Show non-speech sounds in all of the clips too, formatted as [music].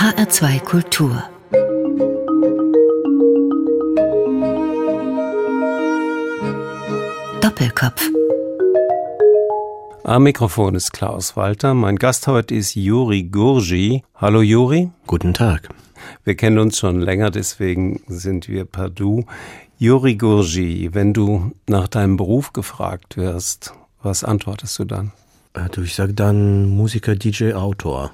HR2 Kultur Doppelkopf Am Mikrofon ist Klaus Walter. Mein Gast heute ist Juri Gurgi. Hallo Juri. Guten Tag. Wir kennen uns schon länger, deswegen sind wir per Du. Juri Gurgi, wenn du nach deinem Beruf gefragt wirst, was antwortest du dann? Also ich sage dann Musiker, DJ, Autor.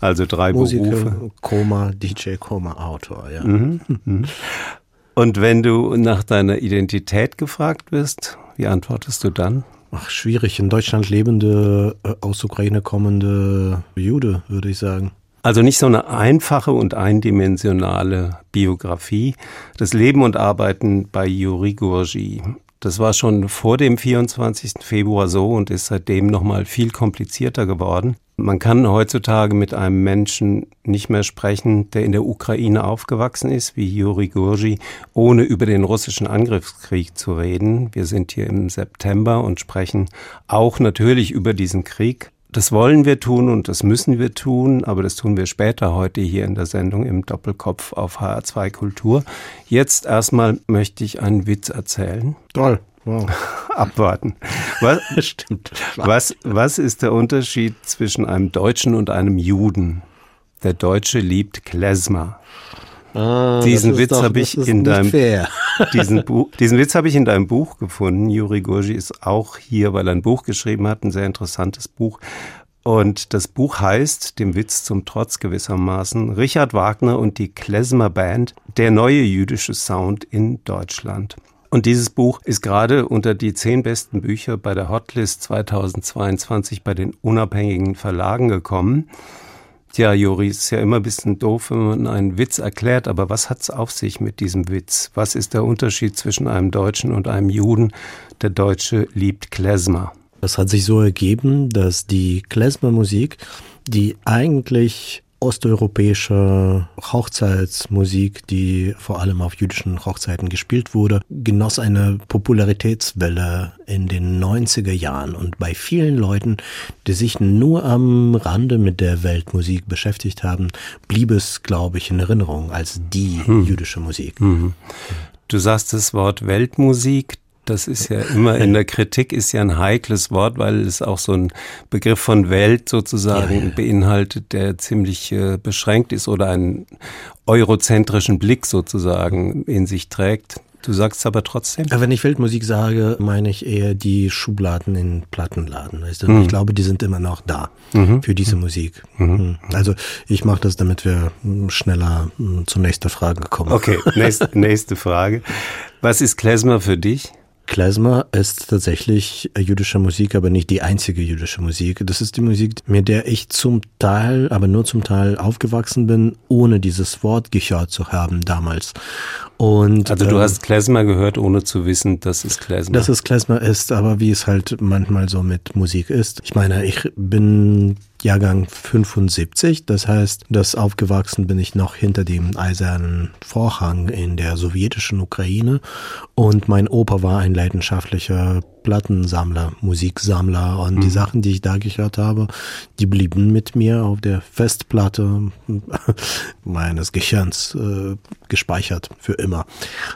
Also drei Musiker, Berufe. Koma, DJ, Koma, Autor, ja. Mhm, mhm. Und wenn du nach deiner Identität gefragt wirst, wie antwortest du dann? Ach, schwierig. In Deutschland lebende, äh, aus Ukraine kommende Jude, würde ich sagen. Also nicht so eine einfache und eindimensionale Biografie. Das Leben und Arbeiten bei Yuri Gurgi. Das war schon vor dem 24. Februar so und ist seitdem nochmal viel komplizierter geworden. Man kann heutzutage mit einem Menschen nicht mehr sprechen, der in der Ukraine aufgewachsen ist, wie Yuri Gurgi, ohne über den russischen Angriffskrieg zu reden. Wir sind hier im September und sprechen auch natürlich über diesen Krieg. Das wollen wir tun und das müssen wir tun, aber das tun wir später heute hier in der Sendung im Doppelkopf auf HR2 Kultur. Jetzt erstmal möchte ich einen Witz erzählen. Toll. Wow. [laughs] Abwarten. Was, [laughs] Stimmt. Was, was ist der Unterschied zwischen einem Deutschen und einem Juden? Der Deutsche liebt Klezmer. Ah, [laughs] diesen Witz habe ich in deinem diesen, diesen Witz habe ich in deinem Buch gefunden. Juri Gurgi ist auch hier, weil er ein Buch geschrieben hat, ein sehr interessantes Buch. Und das Buch heißt, dem Witz zum Trotz gewissermaßen, Richard Wagner und die Klezmer Band, der neue jüdische Sound in Deutschland. Und dieses Buch ist gerade unter die zehn besten Bücher bei der Hotlist 2022 bei den unabhängigen Verlagen gekommen. Tja, Juri, ist ja immer ein bisschen doof, wenn man einen Witz erklärt, aber was hat's auf sich mit diesem Witz? Was ist der Unterschied zwischen einem Deutschen und einem Juden? Der Deutsche liebt Klezmer. Das hat sich so ergeben, dass die Klezmer-Musik, die eigentlich osteuropäische Hochzeitsmusik, die vor allem auf jüdischen Hochzeiten gespielt wurde, genoss eine Popularitätswelle in den 90er Jahren und bei vielen Leuten, die sich nur am Rande mit der Weltmusik beschäftigt haben, blieb es, glaube ich, in Erinnerung als die hm. jüdische Musik. Mhm. Du sagst das Wort Weltmusik, das ist ja immer in der Kritik ist ja ein heikles Wort, weil es auch so ein Begriff von Welt sozusagen ja, ja. beinhaltet, der ziemlich äh, beschränkt ist oder einen eurozentrischen Blick sozusagen in sich trägt. Du sagst aber trotzdem. Wenn ich Weltmusik sage, meine ich eher die Schubladen in Plattenladen. Weißt du? mhm. Ich glaube, die sind immer noch da mhm. für diese Musik. Mhm. mhm. Also ich mache das, damit wir schneller hm, zur nächsten Frage kommen. Okay, [laughs] nächste, nächste Frage. Was ist Klezmer für dich? Klezmer ist tatsächlich jüdische Musik, aber nicht die einzige jüdische Musik. Das ist die Musik, mit der ich zum Teil, aber nur zum Teil aufgewachsen bin, ohne dieses Wort gehört zu haben damals. Und, also du äh, hast Klezmer gehört, ohne zu wissen, dass es Klezmer Dass es Klezmer ist, aber wie es halt manchmal so mit Musik ist. Ich meine, ich bin Jahrgang 75. Das heißt, dass aufgewachsen bin ich noch hinter dem eisernen Vorhang in der sowjetischen Ukraine und mein Opa war ein leidenschaftlicher Plattensammler, Musiksammler und mhm. die Sachen, die ich da gehört habe, die blieben mit mir auf der Festplatte [laughs] meines Gehirns äh, gespeichert für immer.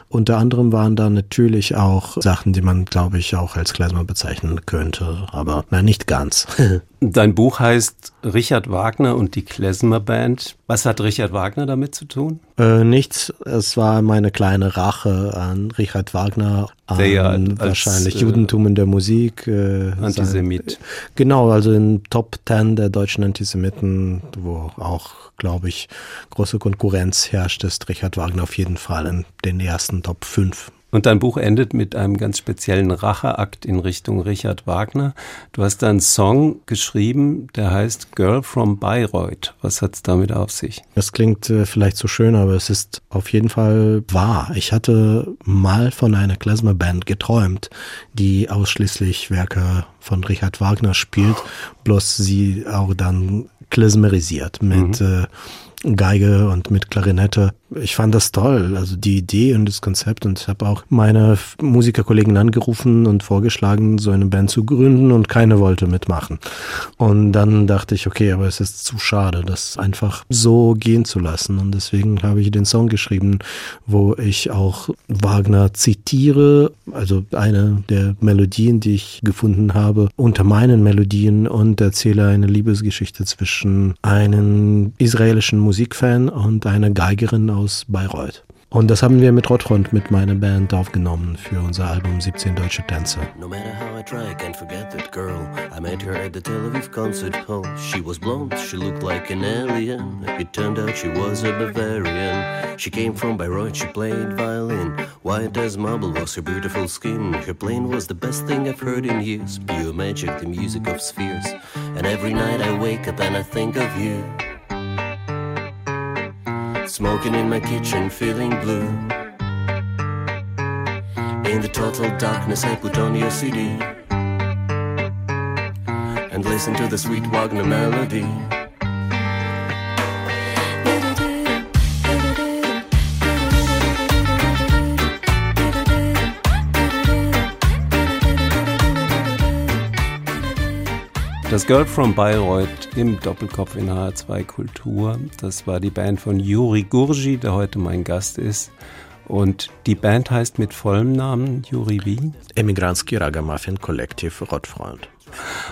Unter anderem waren da natürlich auch Sachen, die man, glaube ich, auch als Klezmer bezeichnen könnte, aber na, nicht ganz. [laughs] Dein Buch heißt Richard Wagner und die Klezmer Band. Was hat Richard Wagner damit zu tun? Äh, nichts. Es war meine kleine Rache an Richard Wagner, an ja wahrscheinlich als, äh, Judentum in der Musik. Äh, Antisemit. Sein, genau, also in Top Ten der deutschen Antisemiten, wo auch, glaube ich, große Konkurrenz herrscht, ist Richard Wagner auf jeden Fall in den ersten Top 5. Und dein Buch endet mit einem ganz speziellen Racheakt in Richtung Richard Wagner. Du hast einen Song geschrieben, der heißt Girl from Bayreuth. Was hat's damit auf sich? Das klingt äh, vielleicht so schön, aber es ist auf jeden Fall wahr. Ich hatte mal von einer Klezmer-Band geträumt, die ausschließlich Werke von Richard Wagner spielt, bloß sie auch dann klezmerisiert mit mhm. äh, Geige und mit Klarinette. Ich fand das toll, also die Idee und das Konzept und ich habe auch meine Musikerkollegen angerufen und vorgeschlagen, so eine Band zu gründen und keine wollte mitmachen. Und dann dachte ich, okay, aber es ist zu schade, das einfach so gehen zu lassen und deswegen habe ich den Song geschrieben, wo ich auch Wagner zitiere, also eine der Melodien, die ich gefunden habe, unter meinen Melodien und erzähle eine Liebesgeschichte zwischen einem israelischen Musikfan und einer Geigerin aus Bayreuth. Und das haben wir mit Rotfront, mit meiner Band aufgenommen für unser Album 17 Deutsche Tänze. No matter how I try, I can't forget that girl. I met her at the Tel Aviv concert hall. She was blonde, she looked like an alien. It turned out she was a Bavarian. She came from Bayreuth, she played violin. White as marble was her beautiful skin. Her playing was the best thing I've heard in years. Pure magic, the music of spheres. And every night I wake up and I think of you. Smoking in my kitchen, feeling blue. In the total darkness, I put on your CD and listen to the sweet Wagner melody. Das Girl from Bayreuth im Doppelkopf in HR2 Kultur. Das war die Band von Juri Gurji, der heute mein Gast ist. Und die Band heißt mit vollem Namen Juri wie? Emigranski Ragamuffin Kollektiv Rottfreund.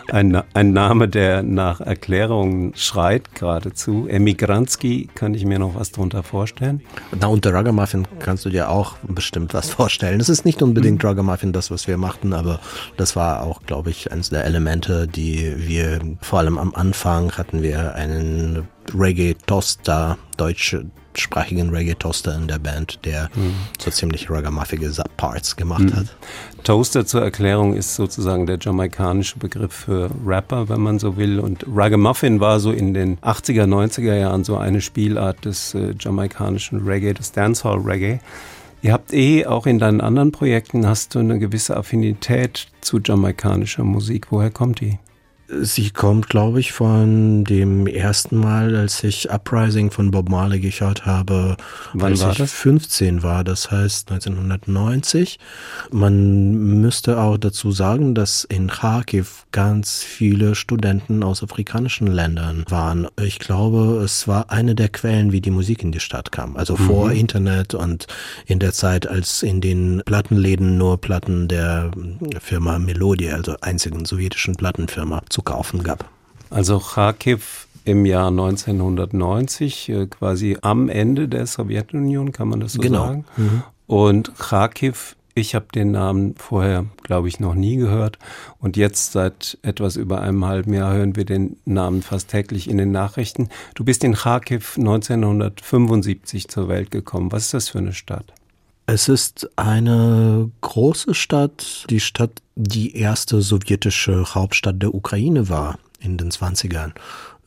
Ein, ein, Name, der nach Erklärungen schreit geradezu. Emigranski, kann ich mir noch was darunter vorstellen? Na, unter Ragamuffin kannst du dir auch bestimmt was vorstellen. Es ist nicht unbedingt mhm. Ragamuffin das, was wir machten, aber das war auch, glaube ich, eines der Elemente, die wir vor allem am Anfang hatten wir einen Reggae-Toaster, deutsche deutschsprachigen Reggae-Toaster in der Band, der mhm. so ziemlich ragamuffige Parts gemacht mhm. hat. Toaster zur Erklärung ist sozusagen der jamaikanische Begriff für Rapper, wenn man so will. Und Ragamuffin war so in den 80er, 90er Jahren so eine Spielart des äh, jamaikanischen Reggae, des Dancehall Reggae. Ihr habt eh auch in deinen anderen Projekten hast du eine gewisse Affinität zu jamaikanischer Musik. Woher kommt die? Sie kommt, glaube ich, von dem ersten Mal, als ich Uprising von Bob Marley geschaut habe, Wann als war ich das? 15 war, das heißt 1990. Man müsste auch dazu sagen, dass in Kharkiv ganz viele Studenten aus afrikanischen Ländern waren. Ich glaube, es war eine der Quellen, wie die Musik in die Stadt kam. Also mhm. vor Internet und in der Zeit, als in den Plattenläden nur Platten der Firma Melodie, also einzigen sowjetischen Plattenfirma, zu kaufen gab. Also Kharkiv im Jahr 1990, äh, quasi am Ende der Sowjetunion, kann man das so genau. sagen. Mhm. Und Kharkiv, ich habe den Namen vorher, glaube ich, noch nie gehört. Und jetzt seit etwas über einem halben Jahr hören wir den Namen fast täglich in den Nachrichten. Du bist in Kharkiv 1975 zur Welt gekommen. Was ist das für eine Stadt? Es ist eine große Stadt, die Stadt, die erste sowjetische Hauptstadt der Ukraine war in den 20ern.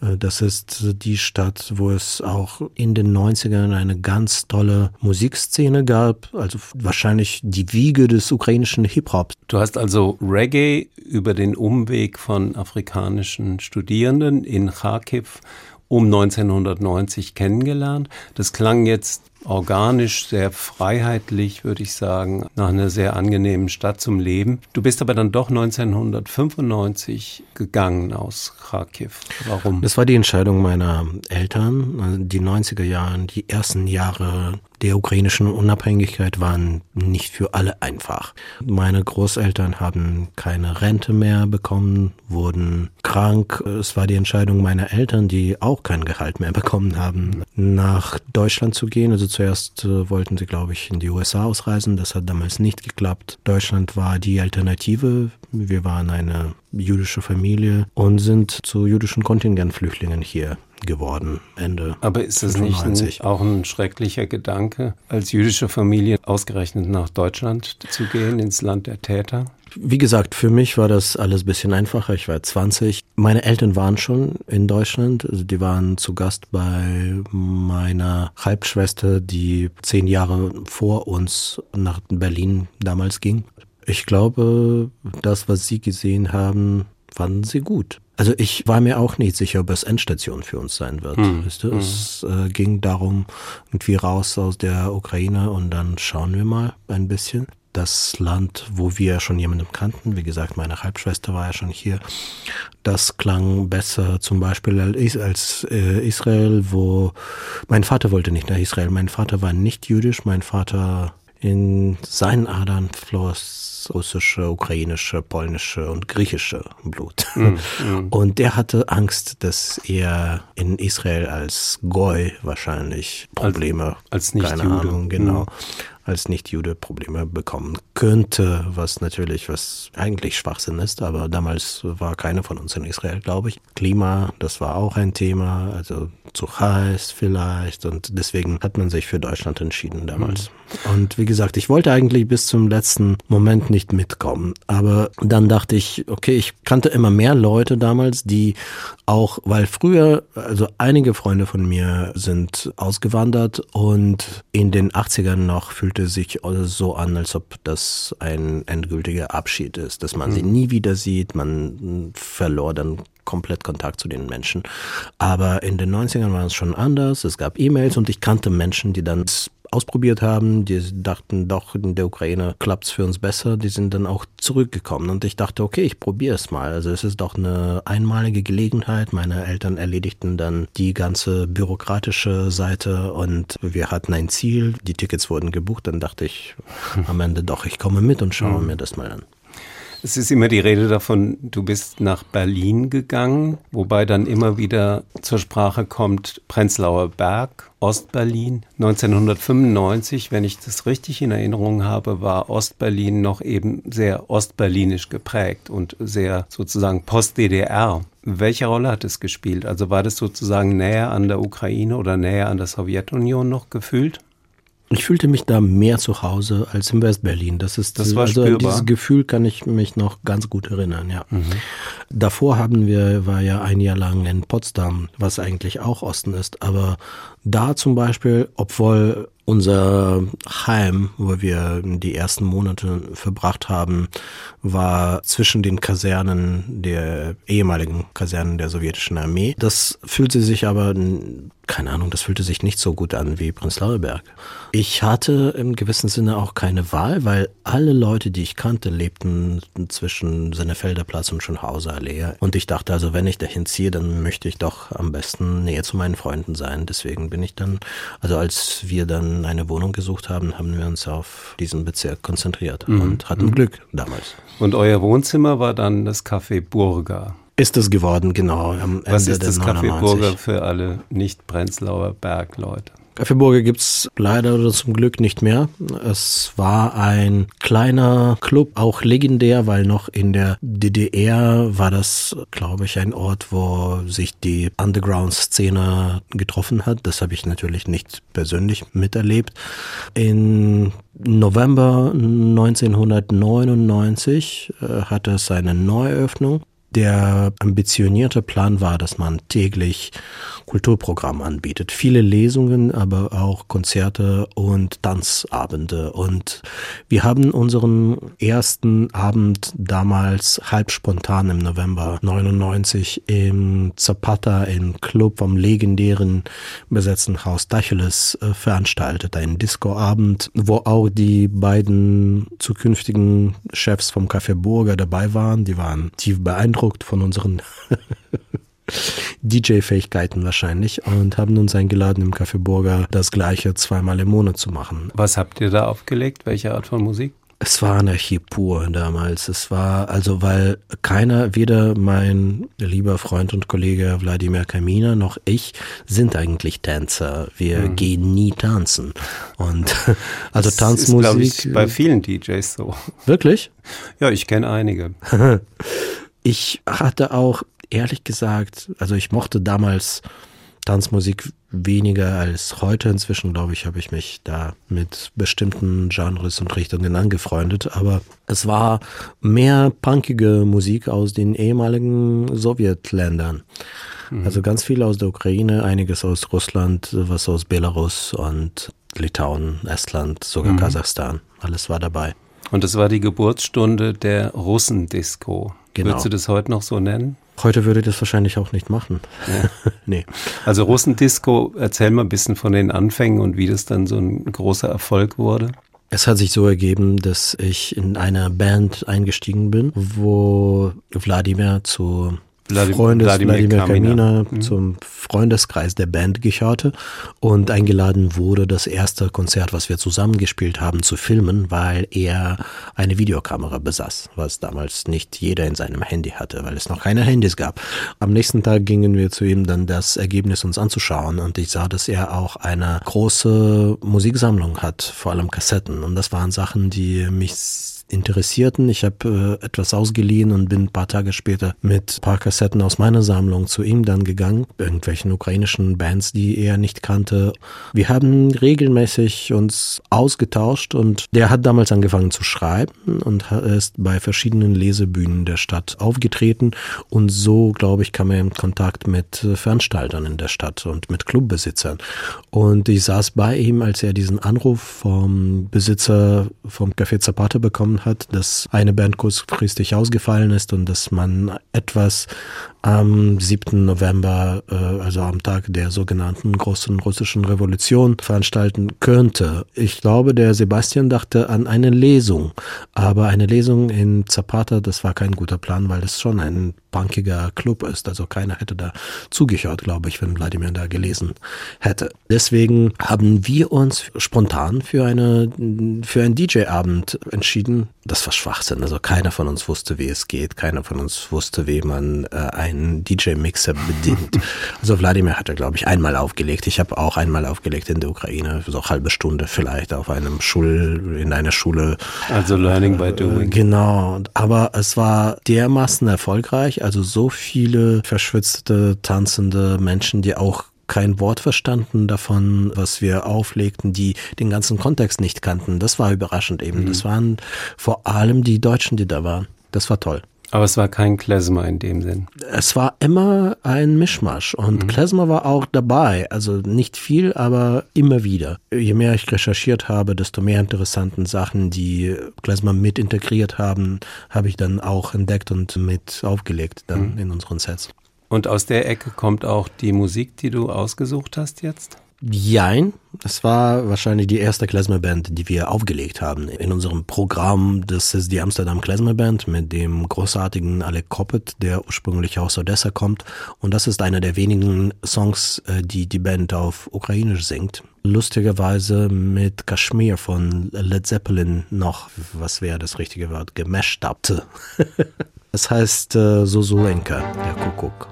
Äh, das ist die Stadt, wo es auch in den 90ern eine ganz tolle Musikszene gab, also wahrscheinlich die Wiege des ukrainischen Hip-Hops. Du hast also Reggae über den Umweg von afrikanischen Studierenden in Kharkiv um 1990 kennengelernt. Das klang jetzt organisch, sehr freiheitlich, würde ich sagen, nach einer sehr angenehmen Stadt zum Leben. Du bist aber dann doch 1995 gegangen aus Kharkiv. Warum? Das war die Entscheidung meiner Eltern. Die 90er Jahre, die ersten Jahre der ukrainischen Unabhängigkeit waren nicht für alle einfach. Meine Großeltern haben keine Rente mehr bekommen, wurden krank. Es war die Entscheidung meiner Eltern, die auch kein Gehalt mehr bekommen haben, nach Deutschland zu gehen, also zuerst äh, wollten sie, glaube ich, in die USA ausreisen. Das hat damals nicht geklappt. Deutschland war die Alternative. Wir waren eine jüdische Familie und sind zu jüdischen Kontingentflüchtlingen hier geworden, Ende. Aber ist das 95. nicht ein, auch ein schrecklicher Gedanke, als jüdische Familie ausgerechnet nach Deutschland zu gehen, ins Land der Täter? Wie gesagt, für mich war das alles bisschen einfacher. Ich war 20. Meine Eltern waren schon in Deutschland. Also die waren zu Gast bei meiner Halbschwester, die zehn Jahre vor uns nach Berlin damals ging. Ich glaube, das, was Sie gesehen haben, fanden sie gut. Also ich war mir auch nicht sicher, ob es Endstation für uns sein wird. Mhm. Weißt du? Es äh, ging darum, irgendwie raus aus der Ukraine und dann schauen wir mal ein bisschen das Land, wo wir schon jemanden kannten. Wie gesagt, meine Halbschwester war ja schon hier. Das klang besser zum Beispiel als äh, Israel, wo mein Vater wollte nicht nach Israel. Mein Vater war nicht jüdisch. Mein Vater in seinen Adern floss russische, ukrainische, polnische und griechische Blut. Mm, [laughs] mm. Und der hatte Angst, dass er in Israel als Goy wahrscheinlich Probleme, als, als nicht keine Jude. Ahnung, genau, mm als Nicht-Jude Probleme bekommen könnte, was natürlich, was eigentlich Schwachsinn ist, aber damals war keiner von uns in Israel, glaube ich. Klima, das war auch ein Thema, also zu heiß vielleicht und deswegen hat man sich für Deutschland entschieden damals. Mhm. Und wie gesagt, ich wollte eigentlich bis zum letzten Moment nicht mitkommen, aber dann dachte ich, okay, ich kannte immer mehr Leute damals, die auch, weil früher, also einige Freunde von mir sind ausgewandert und in den 80ern noch fühlte sich so an, als ob das ein endgültiger Abschied ist, dass man mhm. sie nie wieder sieht, man verlor dann komplett Kontakt zu den Menschen. Aber in den 90ern war es schon anders. Es gab E-Mails und ich kannte Menschen, die dann ausprobiert haben, die dachten, doch, in der Ukraine klappt es für uns besser, die sind dann auch zurückgekommen. Und ich dachte, okay, ich probiere es mal. Also es ist doch eine einmalige Gelegenheit. Meine Eltern erledigten dann die ganze bürokratische Seite und wir hatten ein Ziel, die Tickets wurden gebucht. Dann dachte ich am Ende doch, ich komme mit und schaue mhm. mir das mal an. Es ist immer die Rede davon, du bist nach Berlin gegangen, wobei dann immer wieder zur Sprache kommt Prenzlauer Berg, Ostberlin. 1995, wenn ich das richtig in Erinnerung habe, war Ostberlin noch eben sehr ostberlinisch geprägt und sehr sozusagen Post-DDR. Welche Rolle hat es gespielt? Also war das sozusagen näher an der Ukraine oder näher an der Sowjetunion noch gefühlt? Ich fühlte mich da mehr zu Hause als in Westberlin. Das ist das war also spürbar. dieses Gefühl kann ich mich noch ganz gut erinnern, ja. Mhm. Davor haben wir war ja ein Jahr lang in Potsdam, was eigentlich auch Osten ist, aber da zum Beispiel, obwohl unser Heim, wo wir die ersten Monate verbracht haben, war zwischen den Kasernen der ehemaligen Kasernen der sowjetischen Armee. Das fühlte sich aber, keine Ahnung, das fühlte sich nicht so gut an wie Prenzlauer Berg. Ich hatte im gewissen Sinne auch keine Wahl, weil alle Leute, die ich kannte, lebten zwischen Sennefelder Platz und Schönhauser Allee. Und ich dachte also, wenn ich dahin ziehe, dann möchte ich doch am besten näher zu meinen Freunden sein. Deswegen bin ich dann, also als wir dann eine Wohnung gesucht haben, haben wir uns auf diesen Bezirk konzentriert mhm. und hatten mhm. Glück damals. Und euer Wohnzimmer war dann das Café Burger. Ist es geworden, genau. Was ist das Café Burger für alle Nicht-Prenzlauer Bergleute? Kaffeeburger gibt's leider oder zum Glück nicht mehr. Es war ein kleiner Club, auch legendär, weil noch in der DDR war das, glaube ich, ein Ort, wo sich die Underground-Szene getroffen hat. Das habe ich natürlich nicht persönlich miterlebt. In November 1999 äh, hatte es eine Neueröffnung der ambitionierte Plan war, dass man täglich Kulturprogramm anbietet. Viele Lesungen, aber auch Konzerte und Tanzabende. Und wir haben unseren ersten Abend damals halb spontan im November 99 im Zapata im Club vom legendären besetzten Haus Dacheles äh, veranstaltet. Ein Discoabend, wo auch die beiden zukünftigen Chefs vom Café Burger dabei waren. Die waren tief beeindruckt beeindruckt von unseren [laughs] DJ-Fähigkeiten wahrscheinlich und haben uns eingeladen, im Café Burger das gleiche zweimal im Monat zu machen. Was habt ihr da aufgelegt? Welche Art von Musik? Es war Anarchie pur damals. Es war also, weil keiner, weder mein lieber Freund und Kollege Wladimir Kamina noch ich sind eigentlich Tänzer. Wir mhm. gehen nie tanzen. Und [laughs] also das Tanzmusik. Ist, ich, bei vielen DJs so. Wirklich? Ja, ich kenne einige. [laughs] Ich hatte auch, ehrlich gesagt, also ich mochte damals Tanzmusik weniger als heute. Inzwischen, glaube ich, habe ich mich da mit bestimmten Genres und Richtungen angefreundet. Aber es war mehr punkige Musik aus den ehemaligen Sowjetländern. Mhm. Also ganz viel aus der Ukraine, einiges aus Russland, was aus Belarus und Litauen, Estland, sogar mhm. Kasachstan. Alles war dabei. Und es war die Geburtsstunde der Russendisco. Genau. Würdest du das heute noch so nennen? Heute würde ich das wahrscheinlich auch nicht machen. Ja. [laughs] nee. Also Russendisco, erzähl mal ein bisschen von den Anfängen und wie das dann so ein großer Erfolg wurde. Es hat sich so ergeben, dass ich in einer Band eingestiegen bin, wo Wladimir zu Vladim- Freundes Wladimir Wladimir, Kaminer. Kaminer Mhm. zum Freundeskreis der Band gehörte und eingeladen wurde, das erste Konzert, was wir zusammengespielt haben, zu filmen, weil er eine Videokamera besaß, was damals nicht jeder in seinem Handy hatte, weil es noch keine Handys gab. Am nächsten Tag gingen wir zu ihm dann das Ergebnis uns anzuschauen und ich sah, dass er auch eine große Musiksammlung hat, vor allem Kassetten und das waren Sachen, die mich interessierten. Ich habe äh, etwas ausgeliehen und bin ein paar Tage später mit ein paar Kassetten aus meiner Sammlung zu ihm dann gegangen, irgendwelchen ukrainischen Bands, die er nicht kannte. Wir haben regelmäßig uns ausgetauscht und der hat damals angefangen zu schreiben und ist bei verschiedenen Lesebühnen der Stadt aufgetreten und so, glaube ich, kam er in Kontakt mit äh, Veranstaltern in der Stadt und mit Clubbesitzern. Und ich saß bei ihm, als er diesen Anruf vom Besitzer vom Café Zapata bekommen hat, dass eine Band kurzfristig ausgefallen ist und dass man etwas am 7. November, äh, also am Tag der sogenannten großen russischen Revolution, veranstalten könnte. Ich glaube, der Sebastian dachte an eine Lesung, aber eine Lesung in Zapata, das war kein guter Plan, weil es schon ein punkiger Club ist. Also keiner hätte da zugehört, glaube ich, wenn Wladimir da gelesen hätte. Deswegen haben wir uns spontan für eine für einen DJ-Abend entschieden. Das war Schwachsinn. Also keiner von uns wusste, wie es geht. Keiner von uns wusste, wie man äh, einen DJ-Mixer bedient. [laughs] also Wladimir hatte, glaube ich, einmal aufgelegt. Ich habe auch einmal aufgelegt in der Ukraine, so halbe Stunde vielleicht auf einem Schul in einer Schule Also Learning by Doing. Genau, aber es war dermaßen erfolgreich, also so viele verschwitzte, tanzende Menschen, die auch kein Wort verstanden davon, was wir auflegten, die den ganzen Kontext nicht kannten. Das war überraschend eben. Das waren vor allem die Deutschen, die da waren. Das war toll. Aber es war kein Klezmer in dem Sinn. Es war immer ein Mischmasch und Klezmer war auch dabei, also nicht viel, aber immer wieder. Je mehr ich recherchiert habe, desto mehr interessanten Sachen, die Klezmer mit integriert haben, habe ich dann auch entdeckt und mit aufgelegt dann in unseren Sets. Und aus der Ecke kommt auch die Musik, die du ausgesucht hast jetzt? Jein, es war wahrscheinlich die erste Klezmer-Band, die wir aufgelegt haben. In unserem Programm, das ist die Amsterdam Klezmer Band mit dem großartigen Alec Koppet, der ursprünglich aus Odessa kommt. Und das ist einer der wenigen Songs, äh, die die Band auf Ukrainisch singt. Lustigerweise mit Kashmir von Led Zeppelin noch, was wäre das richtige Wort, gemasht up. [laughs] Es heißt äh, Sosulenka, der Kuckuck.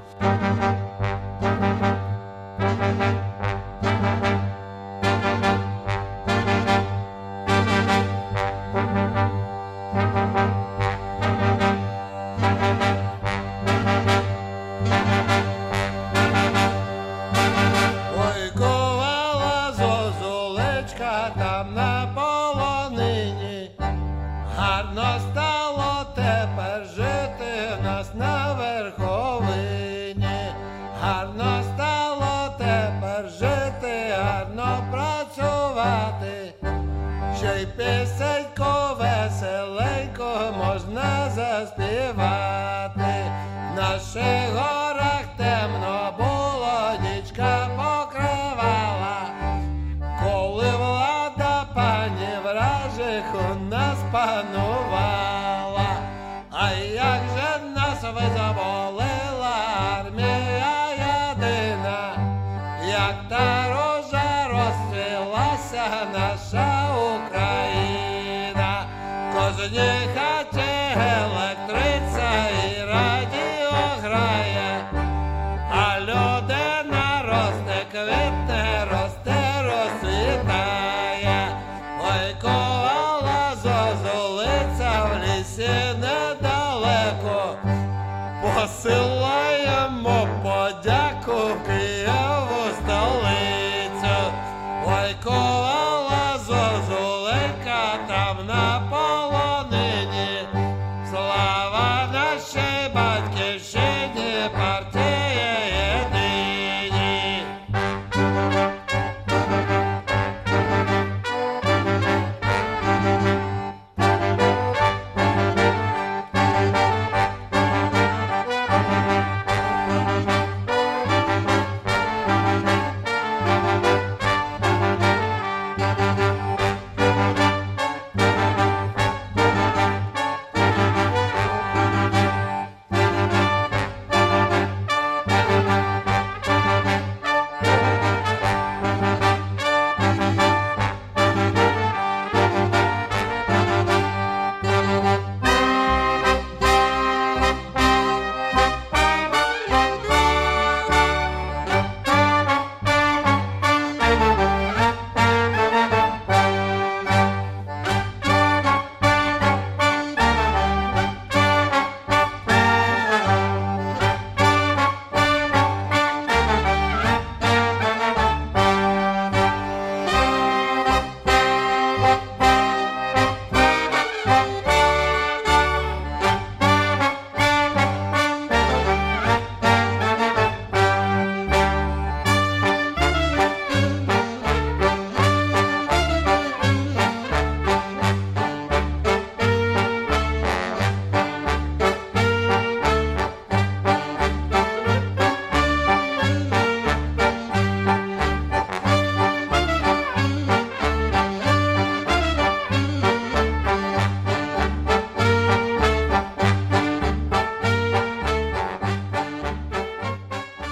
Oh.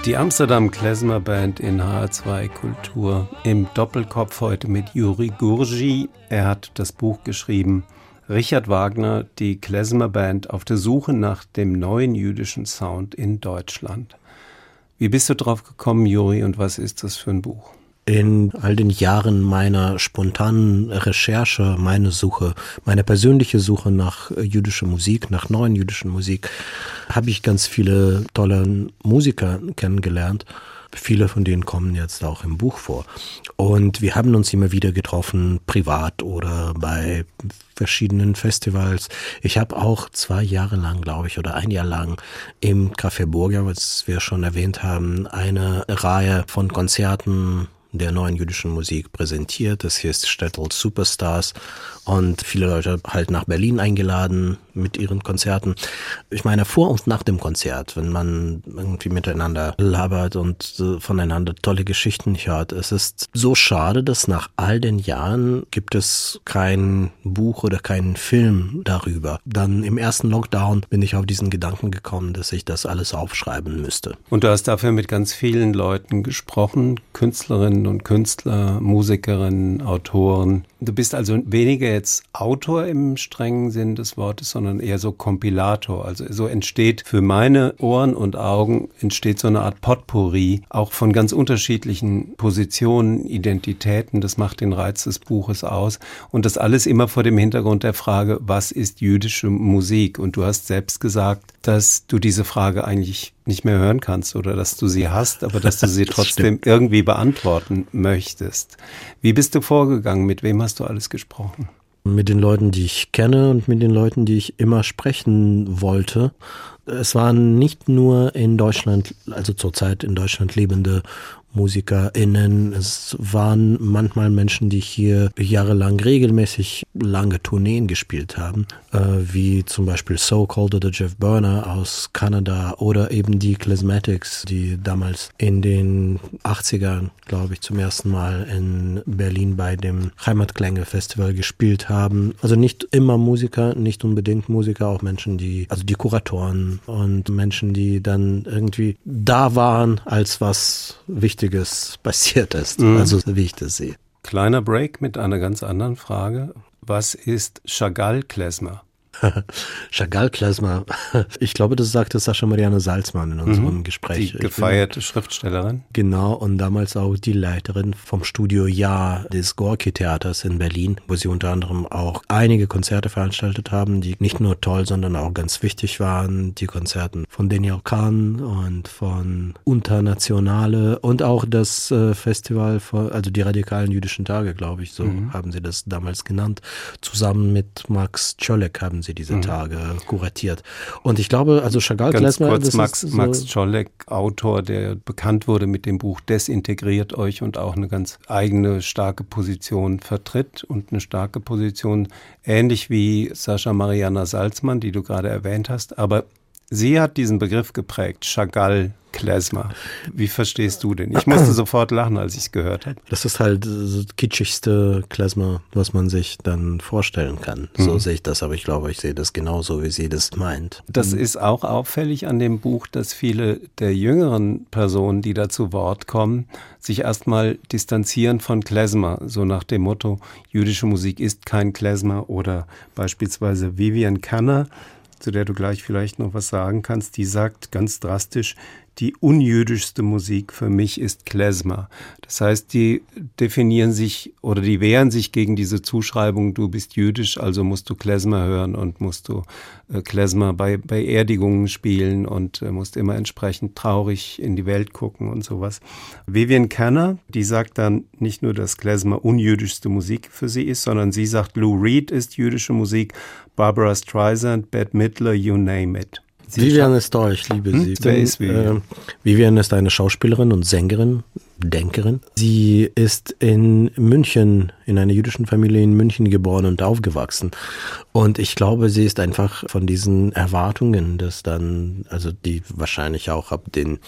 Die Amsterdam Klezmer Band in HR2 Kultur im Doppelkopf heute mit Juri Gurgi. Er hat das Buch geschrieben Richard Wagner, die Klezmer Band auf der Suche nach dem neuen jüdischen Sound in Deutschland. Wie bist du drauf gekommen, Juri, und was ist das für ein Buch? in all den Jahren meiner spontanen Recherche, meine Suche, meine persönliche Suche nach jüdischer Musik, nach neuen jüdischen Musik, habe ich ganz viele tolle Musiker kennengelernt. Viele von denen kommen jetzt auch im Buch vor. Und wir haben uns immer wieder getroffen, privat oder bei verschiedenen Festivals. Ich habe auch zwei Jahre lang, glaube ich, oder ein Jahr lang im Café Burger, was wir schon erwähnt haben, eine Reihe von Konzerten der neuen jüdischen Musik präsentiert. Das hier ist Stettel Superstars und viele Leute halt nach Berlin eingeladen mit ihren Konzerten. Ich meine, vor und nach dem Konzert, wenn man irgendwie miteinander labert und voneinander tolle Geschichten hört. Es ist so schade, dass nach all den Jahren gibt es kein Buch oder keinen Film darüber. Dann im ersten Lockdown bin ich auf diesen Gedanken gekommen, dass ich das alles aufschreiben müsste. Und du hast dafür mit ganz vielen Leuten gesprochen, Künstlerinnen und Künstler, Musikerinnen, Autoren. Du bist also weniger jetzt Autor im strengen Sinn des Wortes, sondern eher so Kompilator. Also so entsteht für meine Ohren und Augen entsteht so eine Art Potpourri, auch von ganz unterschiedlichen Positionen, Identitäten. Das macht den Reiz des Buches aus. Und das alles immer vor dem Hintergrund der Frage, was ist jüdische Musik? Und du hast selbst gesagt, dass du diese Frage eigentlich nicht mehr hören kannst oder dass du sie hast, aber dass du sie [laughs] trotzdem irgendwie beantworten möchtest. Wie bist du vorgegangen? Mit wem hast du alles gesprochen? Mit den Leuten, die ich kenne und mit den Leuten, die ich immer sprechen wollte. Es waren nicht nur in Deutschland, also zurzeit in Deutschland lebende MusikerInnen. Es waren manchmal Menschen, die hier jahrelang regelmäßig lange Tourneen gespielt haben, äh, wie zum Beispiel So Cold oder Jeff Burner aus Kanada oder eben die Klezmatics, die damals in den 80ern, glaube ich, zum ersten Mal in Berlin bei dem Heimatklänge Festival gespielt haben. Also nicht immer Musiker, nicht unbedingt Musiker, auch Menschen, die, also die Kuratoren und Menschen, die dann irgendwie da waren, als was Wichtiges [laughs] passiert ist. Mhm. Also wie ich das sehe. Kleiner Break mit einer ganz anderen Frage. Was ist Chagall-Klezmer? [laughs] Chagall-Klezmer. [laughs] Ich glaube, das sagte Sascha Marianne Salzmann in unserem mhm. Gespräch. Die gefeierte Schriftstellerin. Genau, und damals auch die Leiterin vom Studio Ja des Gorki-Theaters in Berlin, wo sie unter anderem auch einige Konzerte veranstaltet haben, die nicht nur toll, sondern auch ganz wichtig waren. Die Konzerten von Daniel Kahn und von Unternationale und auch das äh, Festival, von, also die radikalen jüdischen Tage, glaube ich, so mhm. haben sie das damals genannt. Zusammen mit Max Czolek haben sie diese mhm. Tage kuratiert. Und ich glaube, also Chagall Ganz Klesmer, kurz, Max, so Max Czolek, Autor, der bekannt wurde mit dem Buch Desintegriert euch und auch eine ganz eigene starke Position vertritt und eine starke Position, ähnlich wie Sascha Mariana Salzmann, die du gerade erwähnt hast, aber Sie hat diesen Begriff geprägt, Chagall Klezmer. Wie verstehst du den? Ich musste sofort lachen, als ich es gehört habe. Das ist halt das kitschigste Klezmer, was man sich dann vorstellen kann. So mhm. sehe ich das, aber ich glaube, ich sehe das genauso, wie sie das meint. Das mhm. ist auch auffällig an dem Buch, dass viele der jüngeren Personen, die da zu Wort kommen, sich erstmal distanzieren von Klezmer, so nach dem Motto, jüdische Musik ist kein Klezmer oder beispielsweise Vivian Kanner, zu der du gleich vielleicht noch was sagen kannst, die sagt ganz drastisch, die unjüdischste Musik für mich ist Klezmer. Das heißt, die definieren sich oder die wehren sich gegen diese Zuschreibung, du bist jüdisch, also musst du Klezmer hören und musst du äh, Klezmer bei, bei Erdigungen spielen und äh, musst immer entsprechend traurig in die Welt gucken und sowas. Vivian Kerner, die sagt dann nicht nur, dass Klezmer unjüdischste Musik für sie ist, sondern sie sagt, Lou Reed ist jüdische Musik, Barbara Streisand, Bette Midler, you name it. Vivian ist da, ich liebe hm? sie. Wer ist Vivian? Äh, Vivian ist eine Schauspielerin und Sängerin, Denkerin. Sie ist in München, in einer jüdischen Familie in München geboren und aufgewachsen. Und ich glaube, sie ist einfach von diesen Erwartungen, dass dann, also die wahrscheinlich auch ab den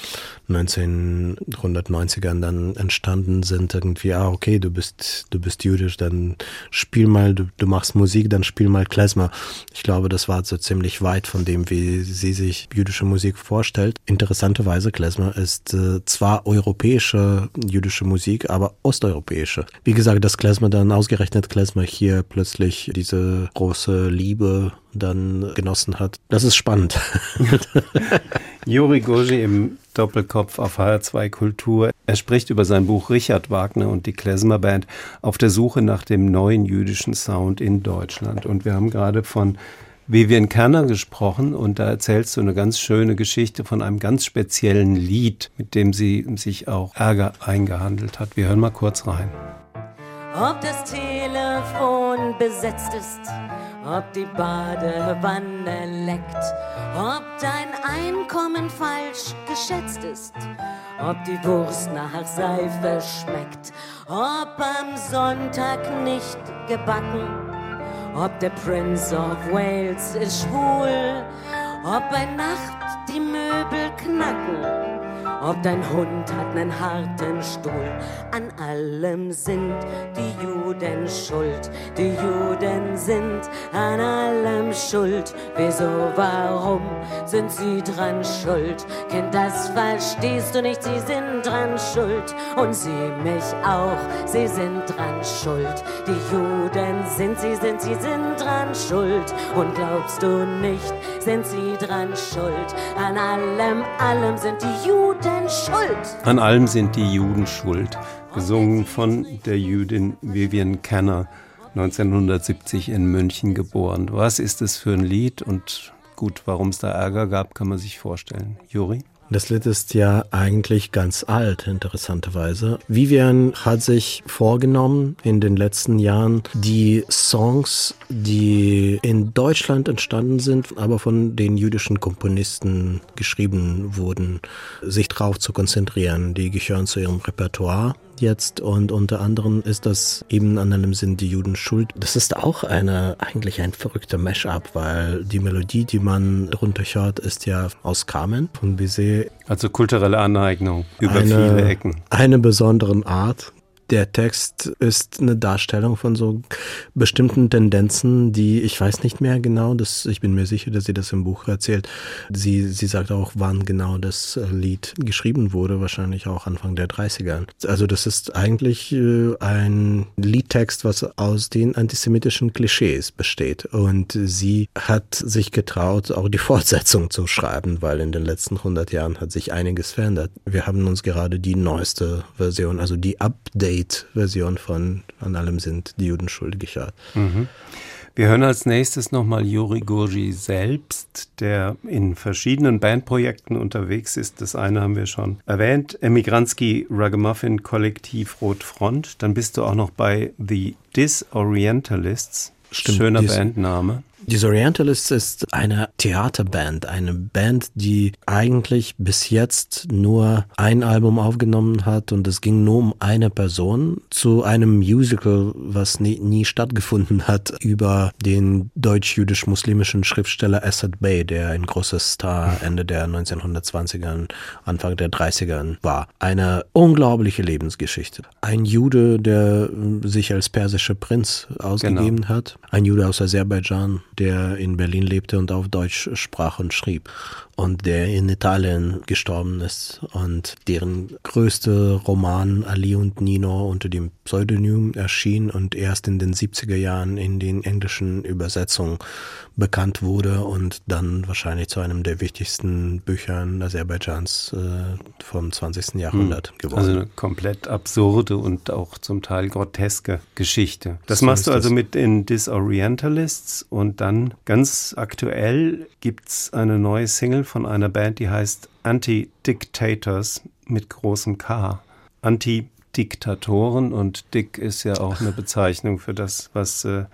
1990ern dann entstanden sind, irgendwie, ah, okay, du bist, du bist jüdisch, dann spiel mal, du, du machst Musik, dann spiel mal Klezmer. Ich glaube, das war so ziemlich weit von dem, wie sie sich jüdische Musik vorstellt. Interessanterweise, Klezmer ist äh, zwar europäische jüdische Musik, aber osteuropäische. Wie gesagt, dass Klezmer dann ausgerechnet Klezmer hier plötzlich diese große Liebe dann genossen hat. Das ist spannend. [laughs] Juri Goji im Doppelkopf auf HR2 Kultur. Er spricht über sein Buch Richard Wagner und die Klezmer Band auf der Suche nach dem neuen jüdischen Sound in Deutschland. Und wir haben gerade von Vivian Kerner gesprochen und da erzählst du eine ganz schöne Geschichte von einem ganz speziellen Lied, mit dem sie sich auch Ärger eingehandelt hat. Wir hören mal kurz rein. Ob das Telefon besetzt ist, ob die Badewanne leckt, ob dein Einkommen falsch geschätzt ist, ob die Wurst nach Seife schmeckt, ob am Sonntag nicht gebacken, ob der Prince of Wales ist schwul, ob bei Nacht die Möbel knacken ob dein Hund hat nen harten Stuhl. An allem sind die Juden schuld, die Juden sind an allem schuld. Wieso, warum sind sie dran schuld? Kind, das verstehst du nicht, sie sind dran schuld. Und sie mich auch, sie sind dran schuld. Die Juden sind, sie sind, sie sind dran schuld. Und glaubst du nicht, sind sie dran schuld? An allem, allem sind die Juden Juden schuld. An allem sind die Juden schuld. Gesungen von der Jüdin Vivian Kenner, 1970 in München geboren. Was ist es für ein Lied und gut, warum es da Ärger gab, kann man sich vorstellen. Juri? Das Lied ist ja eigentlich ganz alt, interessanterweise. Vivian hat sich vorgenommen, in den letzten Jahren die Songs, die in Deutschland entstanden sind, aber von den jüdischen Komponisten geschrieben wurden, sich darauf zu konzentrieren. Die gehören zu ihrem Repertoire jetzt und unter anderem ist das eben an einem Sinn die Juden schuld. Das ist auch eine, eigentlich ein verrückter Mashup, weil die Melodie, die man drunter hört, ist ja aus Carmen von Bizet. Also kulturelle Aneignung über eine, viele Ecken. Eine besondere Art der Text ist eine Darstellung von so bestimmten Tendenzen, die ich weiß nicht mehr genau, das, ich bin mir sicher, dass sie das im Buch erzählt. Sie, sie sagt auch, wann genau das Lied geschrieben wurde, wahrscheinlich auch Anfang der 30er. Also das ist eigentlich äh, ein Liedtext, was aus den antisemitischen Klischees besteht. Und sie hat sich getraut, auch die [laughs] Fortsetzung zu schreiben, weil in den letzten 100 Jahren hat sich einiges verändert. Wir haben uns gerade die neueste Version, also die Update Update-Version von An allem sind die Juden schuld geschaut. Mhm. Wir hören als nächstes nochmal Juri Gurji selbst, der in verschiedenen Bandprojekten unterwegs ist. Das eine haben wir schon erwähnt, Emigranski Ragamuffin Kollektiv Rotfront. Dann bist du auch noch bei The Disorientalists. Stimmt, Schöner dies- Bandname. Disorientalists ist eine Theaterband, eine Band, die eigentlich bis jetzt nur ein Album aufgenommen hat und es ging nur um eine Person zu einem Musical, was nie, nie stattgefunden hat, über den deutsch-jüdisch-muslimischen Schriftsteller Asad Bey, der ein großer Star Ende der 1920er, Anfang der 30er war. Eine unglaubliche Lebensgeschichte. Ein Jude, der sich als persischer Prinz ausgegeben hat. Ein Jude aus Aserbaidschan, der in Berlin lebte und auf Deutsch sprach und schrieb und der in Italien gestorben ist und deren größte Roman Ali und Nino unter dem Pseudonym erschien und erst in den 70er Jahren in den englischen Übersetzungen bekannt wurde und dann wahrscheinlich zu einem der wichtigsten Büchern Aserbaidschans äh, vom 20. Jahrhundert geworden. Also eine komplett absurde und auch zum Teil groteske Geschichte. Das So machst du also das. mit den Disorientalists und dann ganz aktuell gibt's eine neue Single von einer Band, die heißt Anti-Dictators mit großem K. Anti-Diktatoren und Dick ist ja auch eine Bezeichnung für das, was äh,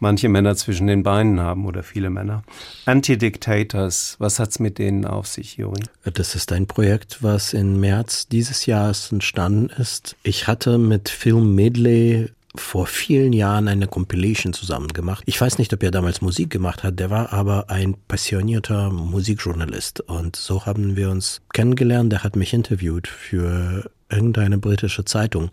manche Männer zwischen den Beinen haben oder viele Männer. Anti-Dictators, was hat's mit denen auf sich, Juri? Das ist ein Projekt, was im März dieses Jahres entstanden ist. Ich hatte mit Film Medley vor vielen Jahren eine Compilation zusammen gemacht. Ich weiß nicht, ob er damals Musik gemacht hat, der war aber ein passionierter Musikjournalist und so haben wir uns kennengelernt. Der hat mich interviewt für irgendeine britische Zeitung.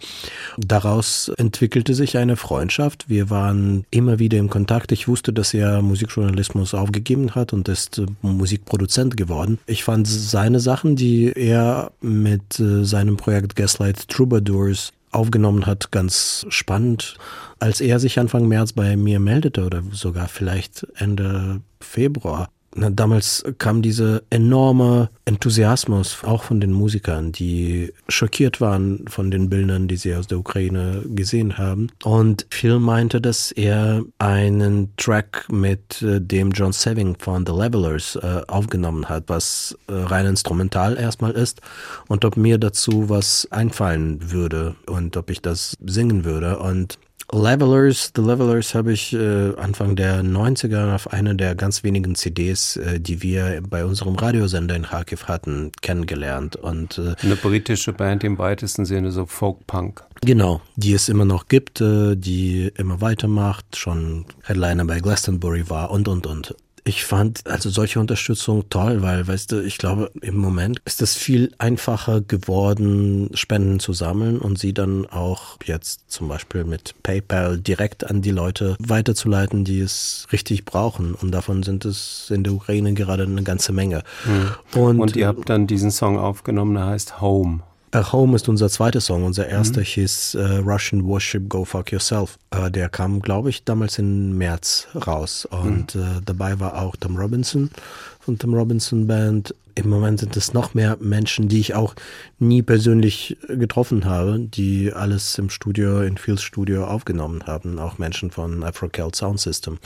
Daraus entwickelte sich eine Freundschaft. Wir waren immer wieder im Kontakt. Ich wusste, dass er Musikjournalismus aufgegeben hat und ist Musikproduzent geworden. Ich fand seine Sachen, die er mit äh, seinem Projekt Gaslight Troubadours aufgenommen hat, ganz spannend. Als er sich Anfang März bei mir meldete oder sogar vielleicht Ende Februar, na, damals kam dieser enorme Enthusiasmus auch von den Musikern, die schockiert waren von den Bildern, die sie aus der Ukraine gesehen haben. Und Phil meinte, dass er einen Track mit äh, dem John Saving von The Levelers äh, aufgenommen hat, was äh, rein instrumental erstmal ist und ob mir dazu was einfallen würde und ob ich das singen würde. Und Levelers, The Levelers habe ich äh, Anfang der 90er auf einer der ganz wenigen CDs, äh, die wir bei unserem Radiosender in Kharkiv hatten, kennengelernt. Und, äh, Eine britische Band im weitesten Sinne, so Folk-Punk. Genau, die es immer noch gibt, äh, die immer weitermacht, schon Headliner bei Glastonbury war und, und, und. Ich fand also solche Unterstützung toll, weil, weißt du, ich glaube, im Moment ist es viel einfacher geworden, Spenden zu sammeln und sie dann auch jetzt zum Beispiel mit PayPal direkt an die Leute weiterzuleiten, die es richtig brauchen. Und davon sind es in der Ukraine gerade eine ganze Menge. Mhm. Und, und ihr habt dann diesen Song aufgenommen, der heißt Home. A Home ist unser zweiter Song. Unser erster mhm. hieß äh, Russian Worship Go Fuck Yourself. Äh, der kam, glaube ich, damals im März raus. Und mhm. äh, dabei war auch Tom Robinson von Tom Robinson Band. Im Moment sind es noch mehr Menschen, die ich auch nie persönlich getroffen habe, die alles im Studio, in Fields Studio aufgenommen haben. Auch Menschen von Afro-Celt Sound System.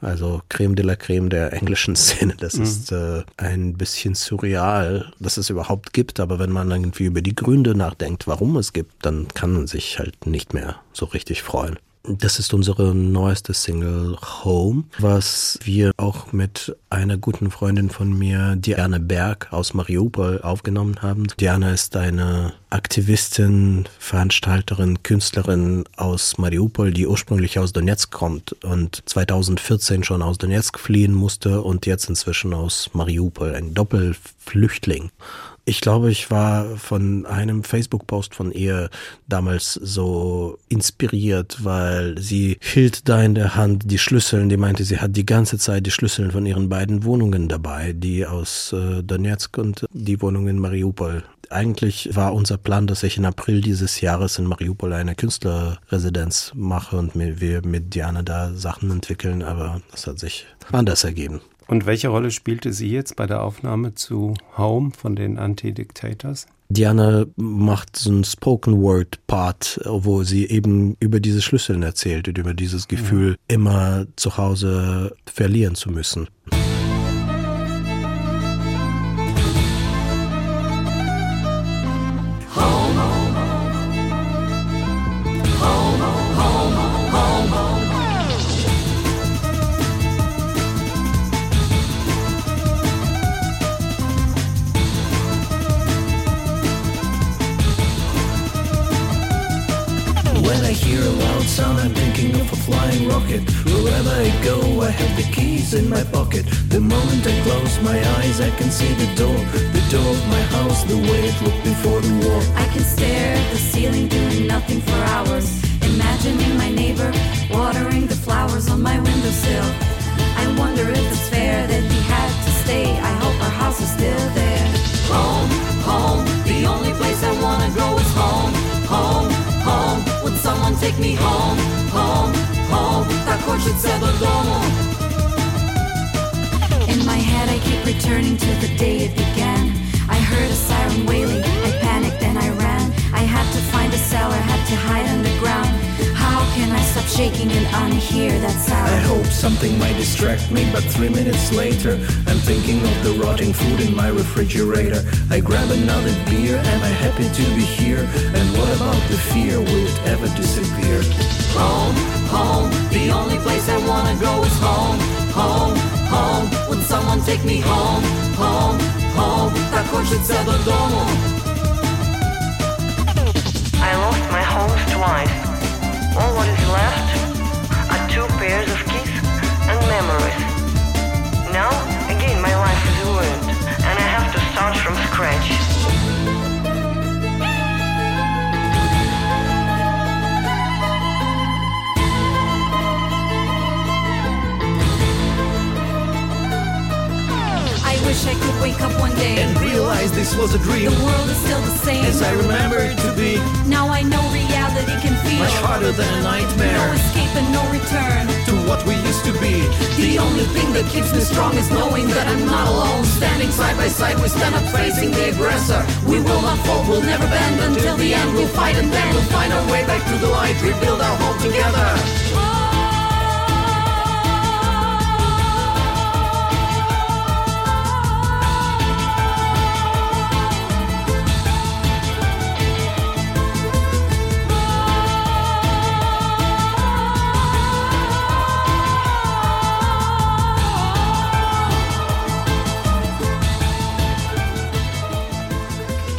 Also Creme de la Creme der englischen [laughs] Szene. Das mhm. ist äh, ein bisschen surreal, dass es überhaupt gibt. Aber wenn man irgendwie über die Gründe nachdenkt, warum es gibt, dann kann man sich halt nicht mehr so richtig freuen. Das ist unsere neueste Single Home, was wir auch mit einer guten Freundin von mir, Diana Berg aus Mariupol, aufgenommen haben. Diana ist eine Aktivistin, Veranstalterin, Künstlerin aus Mariupol, die ursprünglich aus Donetsk kommt und 2014 schon aus Donetsk fliehen musste und jetzt inzwischen aus Mariupol, ein Doppelflüchtling. Ich glaube, ich war von einem Facebook-Post von ihr damals so inspiriert, weil sie hielt da in der Hand die Schlüsseln, die meinte, sie hat die ganze Zeit die Schlüsseln von ihren beiden Wohnungen dabei, die aus äh, Donetsk und die Wohnung in Mariupol. Eigentlich war unser Plan, dass ich in April dieses Jahres in Mariupol eine Künstlerresidenz mache und wir mit Diana da Sachen entwickeln, aber das hat sich anders ergeben. Und welche Rolle spielte sie jetzt bei der Aufnahme zu Home von den Anti-Dictators? Diana macht so einen Spoken Word Part, wo sie eben über diese Schlüsseln erzählt und über dieses Gefühl, ja. immer zu Hause verlieren zu müssen. In my pocket. The moment I close my eyes, I can see the door. The door of my house, the way it looked before the war. I can stare at the ceiling, doing nothing for hours. Imagining my neighbor watering the flowers on my windowsill. I wonder if it's fair that he had to stay. I hope our house is still there. Home, home, the only place I wanna go is home, home, home. Would someone take me home, home, home? Так хочется додому. In my head, I keep returning to the day it began. I heard a siren wailing, I panicked and I ran. I had to find a cellar, had to hide underground. Can I stop shaking and unhear that sound? I hope something might distract me, but three minutes later, I'm thinking of the rotting food in my refrigerator. I grab another beer, am I happy to be here? And what about the fear? Will it ever disappear? Home, home, the only place I wanna go is home, home, home. When someone take me home, home, home, так хочется додому. I lost my home twice. All what is left are two pairs of keys and memories. Now, again, my life is ruined, and I have to start from scratch. Wake up one day. and realize this was a dream The world is still the same. as I remember it to be Now I know reality can feel much harder than a nightmare. no escape and no return. to what we used to be. The only thing that keeps me strong is knowing that I'm not alone. Standing side by side, we stand up facing the aggressor. We will not fold, we'll never bend until the end. We'll fight and then we'll find our way back to the light. Rebuild our home together.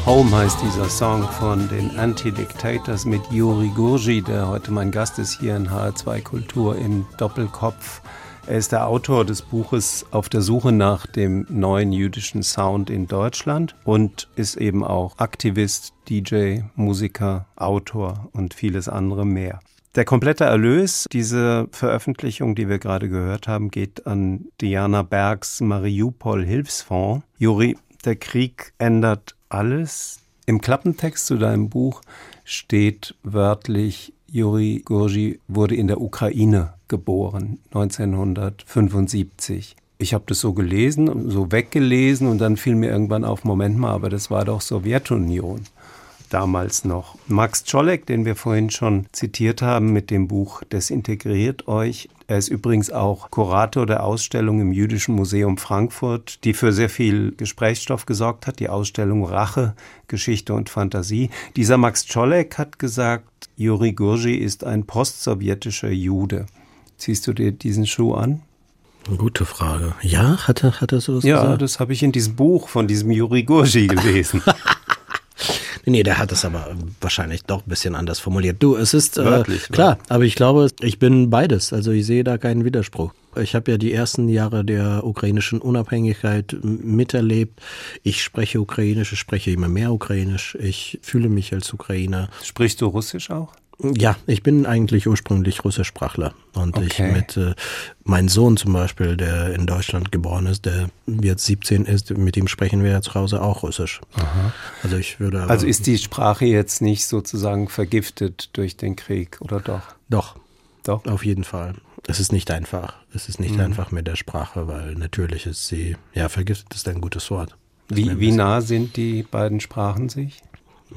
Home heißt dieser Song von den Anti-Dictators mit Juri Gurji, der heute mein Gast ist hier in HR2 Kultur im Doppelkopf. Er ist der Autor des Buches Auf der Suche nach dem neuen jüdischen Sound in Deutschland und ist eben auch Aktivist, DJ, Musiker, Autor und vieles andere mehr. Der komplette Erlös, diese Veröffentlichung, die wir gerade gehört haben, geht an Diana Bergs Mariupol Hilfsfonds. Juri, der Krieg ändert alles. Im Klappentext zu deinem Buch steht wörtlich, Juri Gurji wurde in der Ukraine geboren, 1975. Ich habe das so gelesen, so weggelesen und dann fiel mir irgendwann auf, Moment mal, aber das war doch Sowjetunion damals noch. Max Czolek, den wir vorhin schon zitiert haben mit dem Buch Desintegriert euch. Er ist übrigens auch Kurator der Ausstellung im Jüdischen Museum Frankfurt, die für sehr viel Gesprächsstoff gesorgt hat, die Ausstellung Rache, Geschichte und Fantasie. Dieser Max Czolek hat gesagt, Juri Gurji ist ein postsowjetischer Jude. Ziehst du dir diesen Schuh an? Gute Frage. Ja, hat er, hat er sowas Ja, gesagt? das habe ich in diesem Buch von diesem Juri Gurji gelesen. [laughs] Nee, der hat es aber wahrscheinlich doch ein bisschen anders formuliert. Du, es ist äh, Wörtlich, klar, aber ich glaube, ich bin beides. Also ich sehe da keinen Widerspruch. Ich habe ja die ersten Jahre der ukrainischen Unabhängigkeit miterlebt. Ich spreche Ukrainisch, ich spreche immer mehr Ukrainisch. Ich fühle mich als Ukrainer. Sprichst du Russisch auch? Ja, ich bin eigentlich ursprünglich Russischsprachler. Und ich Okay. mit, äh, mein Sohn zum Beispiel, der in Deutschland geboren ist, der jetzt 17 ist, mit ihm sprechen wir ja zu Hause auch Russisch. Also ich würde aber, Also ist die Sprache jetzt nicht sozusagen vergiftet durch den Krieg, oder doch? Doch, Doch. auf jeden Fall. Es ist nicht einfach. Es ist Mhm. nicht einfach mit der Sprache, weil natürlich ist sie, ja, vergiftet ist ein gutes Wort. Wie, wie nah sind die beiden Sprachen sich?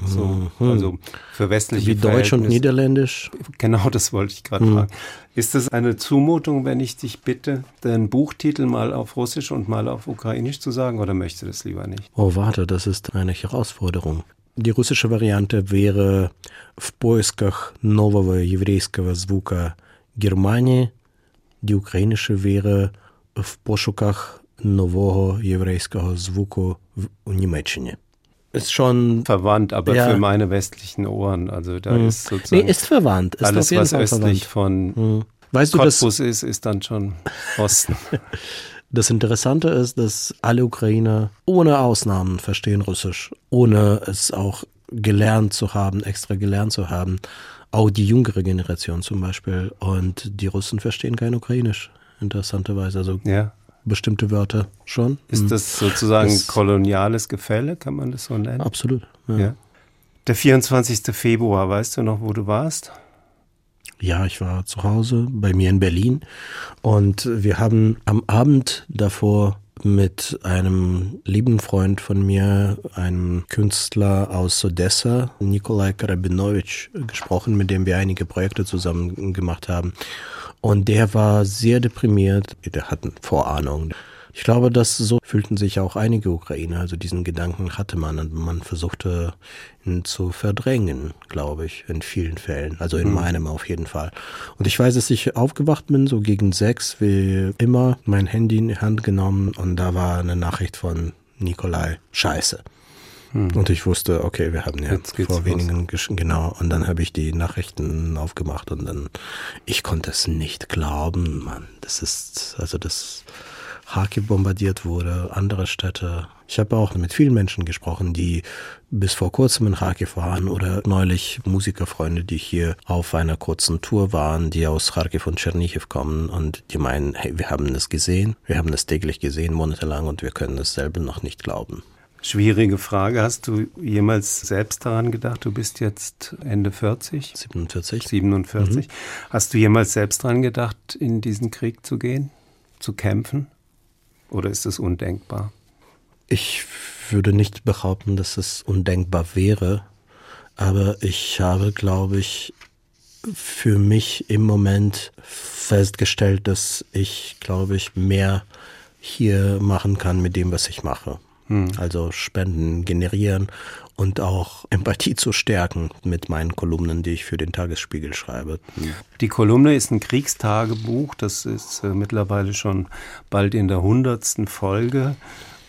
So, also für westliche Wie Deutsch und Verhältnisse- Niederländisch. Genau, das wollte ich gerade fragen. Ist es eine Zumutung, wenn ich dich bitte, den Buchtitel mal auf Russisch und mal auf Ukrainisch zu sagen, oder möchtest du das lieber nicht? Oh, warte, das ist eine Herausforderung. Die russische Variante wäre в поисках нового еврейского звука Германии. Die ukrainische wäre в пошуках нового єврейського звуку в Німеччині. Ist schon Verwandt, aber Ja. für meine westlichen Ohren. Also da ist Nee, sozusagen ist verwandt. Ist alles, was Fall östlich verwandt. von Weißt du, das, Cottbus ist, ist dann schon Osten. [laughs] das Interessante ist, dass alle Ukrainer ohne Ausnahmen verstehen Russisch, ohne es auch gelernt zu haben, extra gelernt zu haben. Auch die jüngere Generation zum Beispiel. Und die Russen verstehen kein Ukrainisch, interessanterweise. Also ja. Bestimmte Wörter schon. Ist Hm, das sozusagen Das- koloniales Gefälle, kann man das so nennen? Absolut. Ja. Ja. Der 24. Februar, weißt du noch, wo du warst? Ja, ich war zu Hause bei mir in Berlin und wir haben am Abend davor mit einem lieben Freund von mir, einem Künstler aus Odessa, Nikolai Karabinowitsch, gesprochen, mit dem wir einige Projekte zusammen gemacht haben. Und der war sehr deprimiert, der hat eine Vorahnung. Ich glaube, dass so fühlten sich auch einige Ukrainer. Also diesen Gedanken hatte man und man versuchte ihn zu verdrängen, glaube ich, in vielen Fällen. Also in meinem auf jeden Fall. Und ich weiß, dass ich aufgewacht bin, so gegen sechs, wie immer, mein Handy in die Hand genommen und da war eine Nachricht von Nikolai. Scheiße. Und ich wusste, okay, wir haben ja Jetzt vor wenigen genau. Und dann habe ich die Nachrichten aufgemacht und dann, ich konnte es nicht glauben, Mann. Das ist, also das Kharkiv bombardiert wurde, andere Städte. Ich habe auch mit vielen Menschen gesprochen, die bis vor kurzem in Kharkiv waren oder neulich Musikerfreunde, die hier auf einer kurzen Tour waren, die aus Kharkiv und Tschernichiv kommen und die meinen, hey, wir haben das gesehen, wir haben das täglich gesehen, monatelang und wir können es selber noch nicht glauben. Schwierige Frage. Hast du jemals selbst daran gedacht? Du bist jetzt Ende 40, 47? 47. Hast du jemals selbst daran gedacht, in diesen Krieg zu gehen, zu kämpfen? Oder ist es undenkbar? Ich würde nicht behaupten, dass es undenkbar wäre, aber ich habe, glaube ich, für mich im Moment festgestellt, dass ich, glaube ich, mehr hier machen kann mit dem, was ich mache. Also Spenden generieren und auch Empathie zu stärken mit meinen Kolumnen, die ich für den Tagesspiegel schreibe. Die Kolumne ist ein Kriegstagebuch. Das ist äh, mittlerweile schon bald in der hundertsten Folge.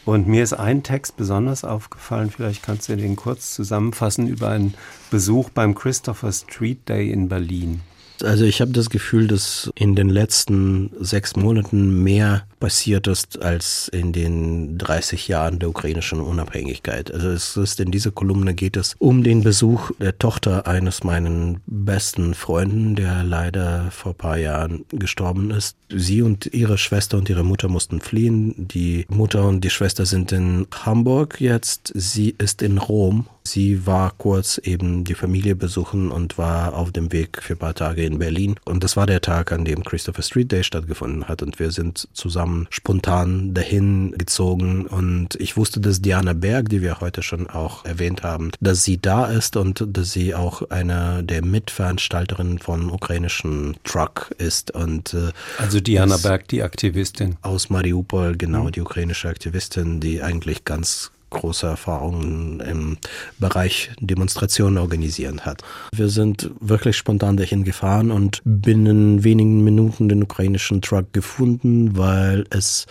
Und mir ist ein Text besonders aufgefallen. Vielleicht kannst du den kurz zusammenfassen über einen Besuch beim Christopher Street Day in Berlin. Also ich habe das Gefühl, dass in den letzten sechs Monaten mehr passiert ist als in den 30 Jahren der ukrainischen Unabhängigkeit. Also es ist in dieser Kolumne geht es um den Besuch der Tochter eines meinen besten Freunden, der leider vor paar Jahren gestorben ist. Sie und ihre Schwester und ihre Mutter mussten fliehen. Die Mutter und die Schwester sind in Hamburg jetzt. Sie ist in Rom. Sie war kurz eben die Familie besuchen und war auf dem Weg für ein paar Tage in Berlin. Und das war der Tag, an dem Christopher Street Day stattgefunden hat. Und wir sind zusammen spontan dahin gezogen. Und ich wusste, dass Diana Berg, die wir heute schon auch erwähnt haben, dass sie da ist und dass sie auch eine der Mitveranstalterinnen von ukrainischen Truck ist. Und äh, Also Diana Berg, die Aktivistin. aus Mariupol, genau, die ukrainische Aktivistin, die eigentlich ganz große Erfahrungen im Bereich Demonstrationen organisieren hat. Wir sind wirklich spontan dahin gefahren und binnen wenigen Minuten den ukrainischen Truck gefunden, weil es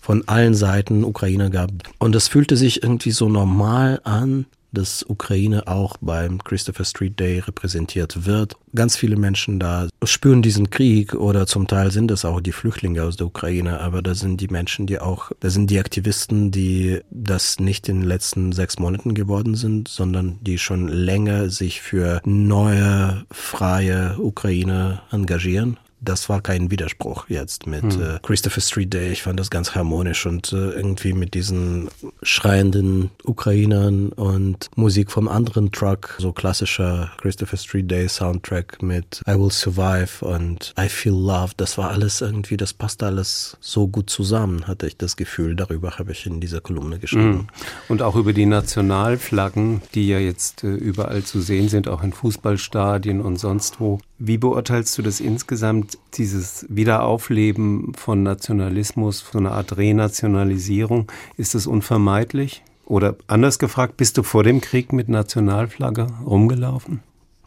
von allen Seiten Ukrainer gab. Und es fühlte sich irgendwie so normal an, dass Ukraine auch beim Christopher Street Day repräsentiert wird. Ganz viele Menschen da spüren diesen Krieg oder zum Teil sind es auch die Flüchtlinge aus der Ukraine, aber da sind die Menschen, die auch, da sind die Aktivisten, die das nicht in den letzten sechs Monaten geworden sind, sondern die schon länger sich für neue, freie Ukraine engagieren. Das war kein Widerspruch jetzt mit äh, Christopher Street Day. Ich fand das ganz harmonisch und äh, irgendwie mit diesen schreienden Ukrainern und Musik vom anderen Truck, so klassischer Christopher Street Day Soundtrack mit I Will Survive und I Feel Love. Das war alles irgendwie, das passte alles so gut zusammen, hatte ich das Gefühl. Darüber habe ich in dieser Kolumne geschrieben. Und auch über die Nationalflaggen, die ja jetzt äh, überall zu sehen sind, auch in Fußballstadien und sonst wo. Wie beurteilst du das insgesamt, dieses Wiederaufleben von Nationalismus, so eine Art Renationalisierung? Ist das unvermeidlich? Oder anders gefragt, bist du vor dem Krieg mit Nationalflagge rumgelaufen?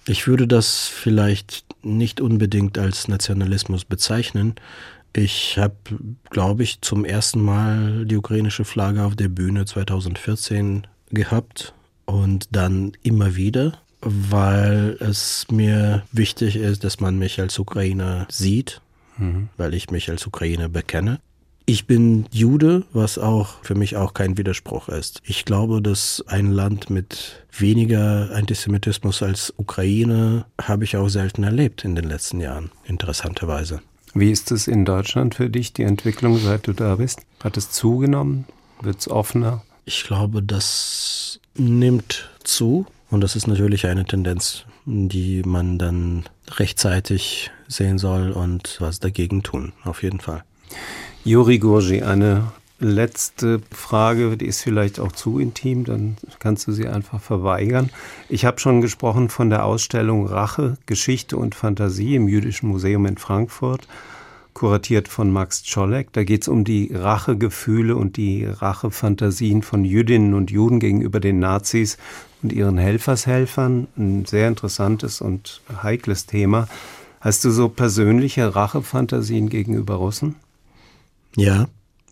Ich würde das vielleicht nicht unbedingt als Nationalismus bezeichnen. Ich habe, glaube ich, zum ersten Mal die ukrainische Flagge auf der Bühne 2014 gehabt und dann immer wieder, weil es mir wichtig ist, dass man mich als Ukrainer sieht, weil ich mich als Ukrainer bekenne. Ich bin Jude, was auch für mich auch kein Widerspruch ist. Ich glaube, dass ein Land mit weniger Antisemitismus als Ukraine habe ich auch selten erlebt in den letzten Jahren, interessanterweise. Wie ist es in Deutschland für dich, die Entwicklung, seit du da bist? Hat es zugenommen? Wird es offener? Ich glaube, das nimmt zu und das ist natürlich eine Tendenz, die man dann rechtzeitig sehen soll und was dagegen tun, auf jeden Fall. Juri Gurgi, eine letzte Frage, die ist vielleicht auch zu intim, dann kannst du sie einfach verweigern. Ich habe schon gesprochen von der Ausstellung Rache, Geschichte und Fantasie im Jüdischen Museum in Frankfurt. kuratiert von Max Czolek. Da geht es um die Rachegefühle und die Rachefantasien von Jüdinnen und Juden gegenüber den Nazis und ihren Helfershelfern. Ein sehr interessantes und heikles Thema. Hast du so persönliche Rachefantasien gegenüber Russen? Ja.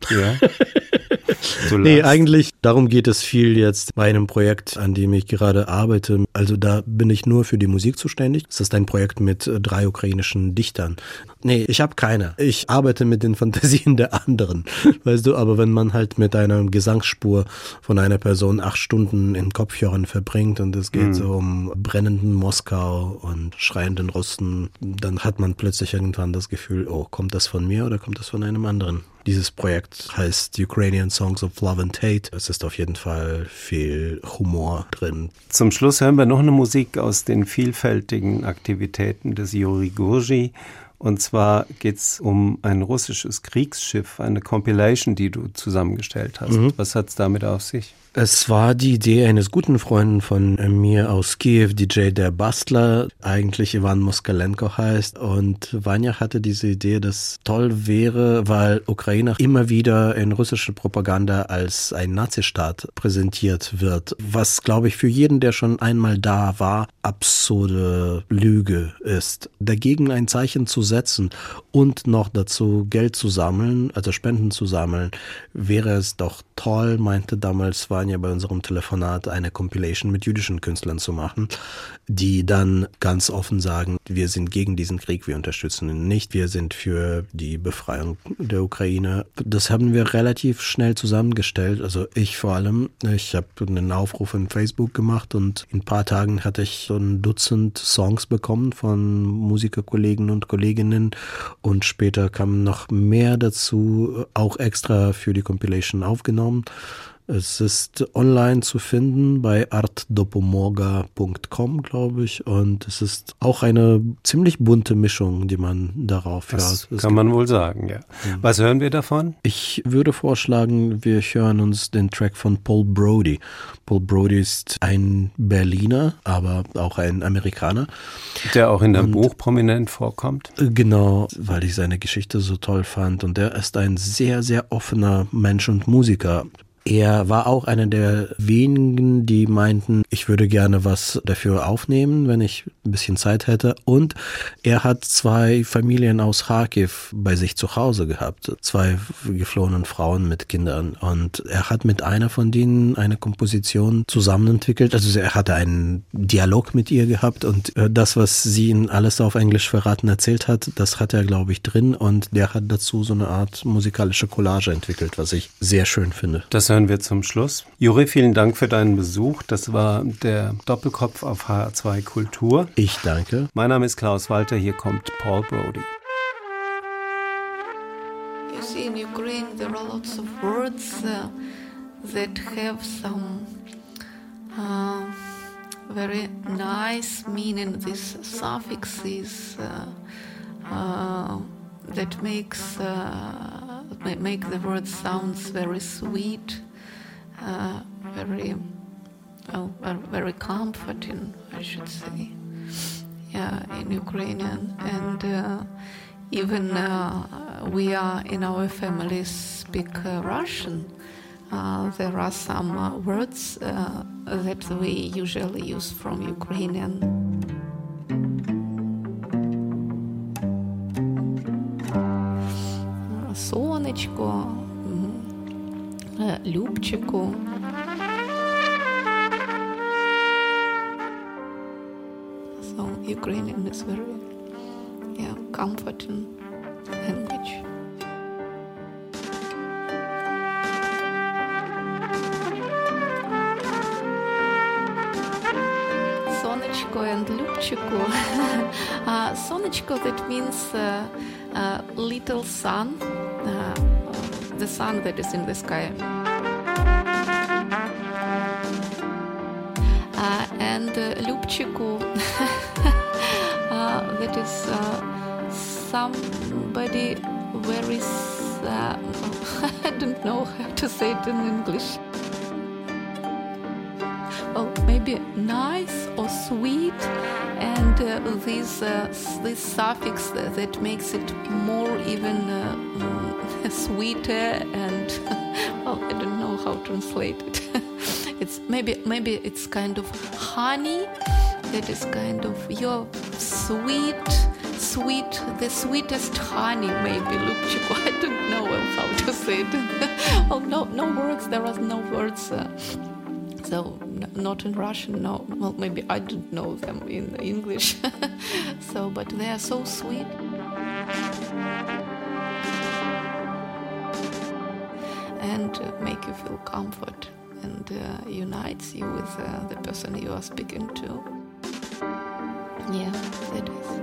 Ja. [laughs] [laughs] Du Nee, eigentlich darum geht es viel jetzt bei einem Projekt, an dem ich gerade arbeite. Also da bin ich nur für die Musik zuständig. Es ist ein Projekt mit äh, drei ukrainischen Dichtern. Nee, ich habe keine. Ich arbeite mit den Fantasien der anderen. [laughs] Weißt du, aber wenn man halt mit einer Gesangsspur von einer Person acht Stunden in Kopfhörern verbringt und es geht so um brennenden Moskau und schreienden Russen, dann hat man plötzlich irgendwann das Gefühl, oh, kommt das von mir oder kommt das von einem anderen? Dieses Projekt heißt Ukrainian Songs of Love and Hate. Es ist auf jeden Fall viel Humor drin. Zum Schluss hören wir noch eine Musik aus den vielfältigen Aktivitäten des Yuri Gurji. Und zwar geht es um ein russisches Kriegsschiff, eine Compilation, die du zusammengestellt hast. Was hat es damit auf sich? Es war die Idee eines guten Freundes von mir aus Kiew, DJ der Bastler, eigentlich Ivan Moskalenko heißt. Und Vanya hatte diese Idee, dass toll wäre, weil Ukraine immer wieder in russischer Propaganda als ein Nazistaat präsentiert wird. Was, glaube ich, für jeden, der schon einmal da war, absurde Lüge ist. Dagegen ein Zeichen zu setzen und noch dazu Geld zu sammeln, also Spenden zu sammeln, wäre es doch toll, meinte damals Vanya bei unserem Telefonat, eine Compilation mit jüdischen Künstlern zu machen, die dann ganz offen sagen, wir sind gegen diesen Krieg, wir unterstützen ihn nicht, wir sind für die Befreiung der Ukraine. Das haben wir relativ schnell zusammengestellt, also ich vor allem. Ich habe einen Aufruf in Facebook gemacht und in ein paar Tagen hatte ich so ein Dutzend Songs bekommen von Musikerkollegen und Kolleginnen und später kamen noch mehr dazu, auch extra für die Compilation aufgenommen. Es ist online zu finden bei artdopomoga.com, glaube ich. Und es ist auch eine ziemlich bunte Mischung, die man darauf Das hört. Es kann man wohl sagen, ja. Was hören wir davon? ich würde vorschlagen, wir hören uns den Track von Paul Brody. Paul Brody ist ein Berliner, aber auch ein Amerikaner. Der auch in deinem Buch prominent vorkommt. Genau, weil ich seine Geschichte so toll fand. Und er ist ein sehr, sehr offener Mensch und Musiker. Er war auch einer der wenigen, die meinten, ich würde gerne was dafür aufnehmen, wenn ich ein bisschen Zeit hätte. Und er hat zwei Familien aus Kharkiv bei sich zu Hause gehabt. Zwei geflohenen Frauen mit Kindern. Und er hat mit einer von denen eine Komposition zusammenentwickelt. Also er hatte einen Dialog mit ihr gehabt und äh, das, was sie ihn alles auf Englisch verraten erzählt hat, das hat er, glaube ich, drin. Und der hat dazu so eine Art musikalische Collage entwickelt, was ich sehr schön finde. Das hören wir zum Schluss. Juri, vielen Dank für deinen Besuch. Das war der Doppelkopf auf HR2 Kultur. Ich danke. Mein Name ist Klaus Walter, hier kommt Paul Brody. You see, in Ukraine, there are lots of words uh, that have some uh, very nice meaning. These suffixes uh, uh, that makes uh, make the word sounds very sweet, uh, very ver- very comforting, I should say. Yeah, in Ukrainian and. Uh, even uh, we are in our families speak uh, Russian. Uh, there are some uh, words that we usually use from Ukrainian. Сонечко, м, е, Любчику. So Ukrainian is very yeah, comforting language. Сонечко and Любчику. [laughs] uh, Сонечko, that means uh, uh, little sun, uh, the sun that is in the sky. Uh, and uh, Любчику, [laughs] uh, that is uh, somebody very, uh, [laughs] I don't know how to say it in English. Well, maybe nice or sweet, and uh, this, this suffix that, that, makes it more even [laughs] sweeter and well, [laughs] I don't know how to translate it. [laughs] it's maybe maybe it's kind of honey that is kind of your sweet sweet the sweetest honey maybe Lupchiko. I don't know how to say it. well, no no words. There are no words. Uh, so not in Russian, no. Well, maybe I don't know them in English. so, but they are so sweet. And uh, make you feel comfort and uh, unites you with uh, the person you are speaking to. Yeah, that is.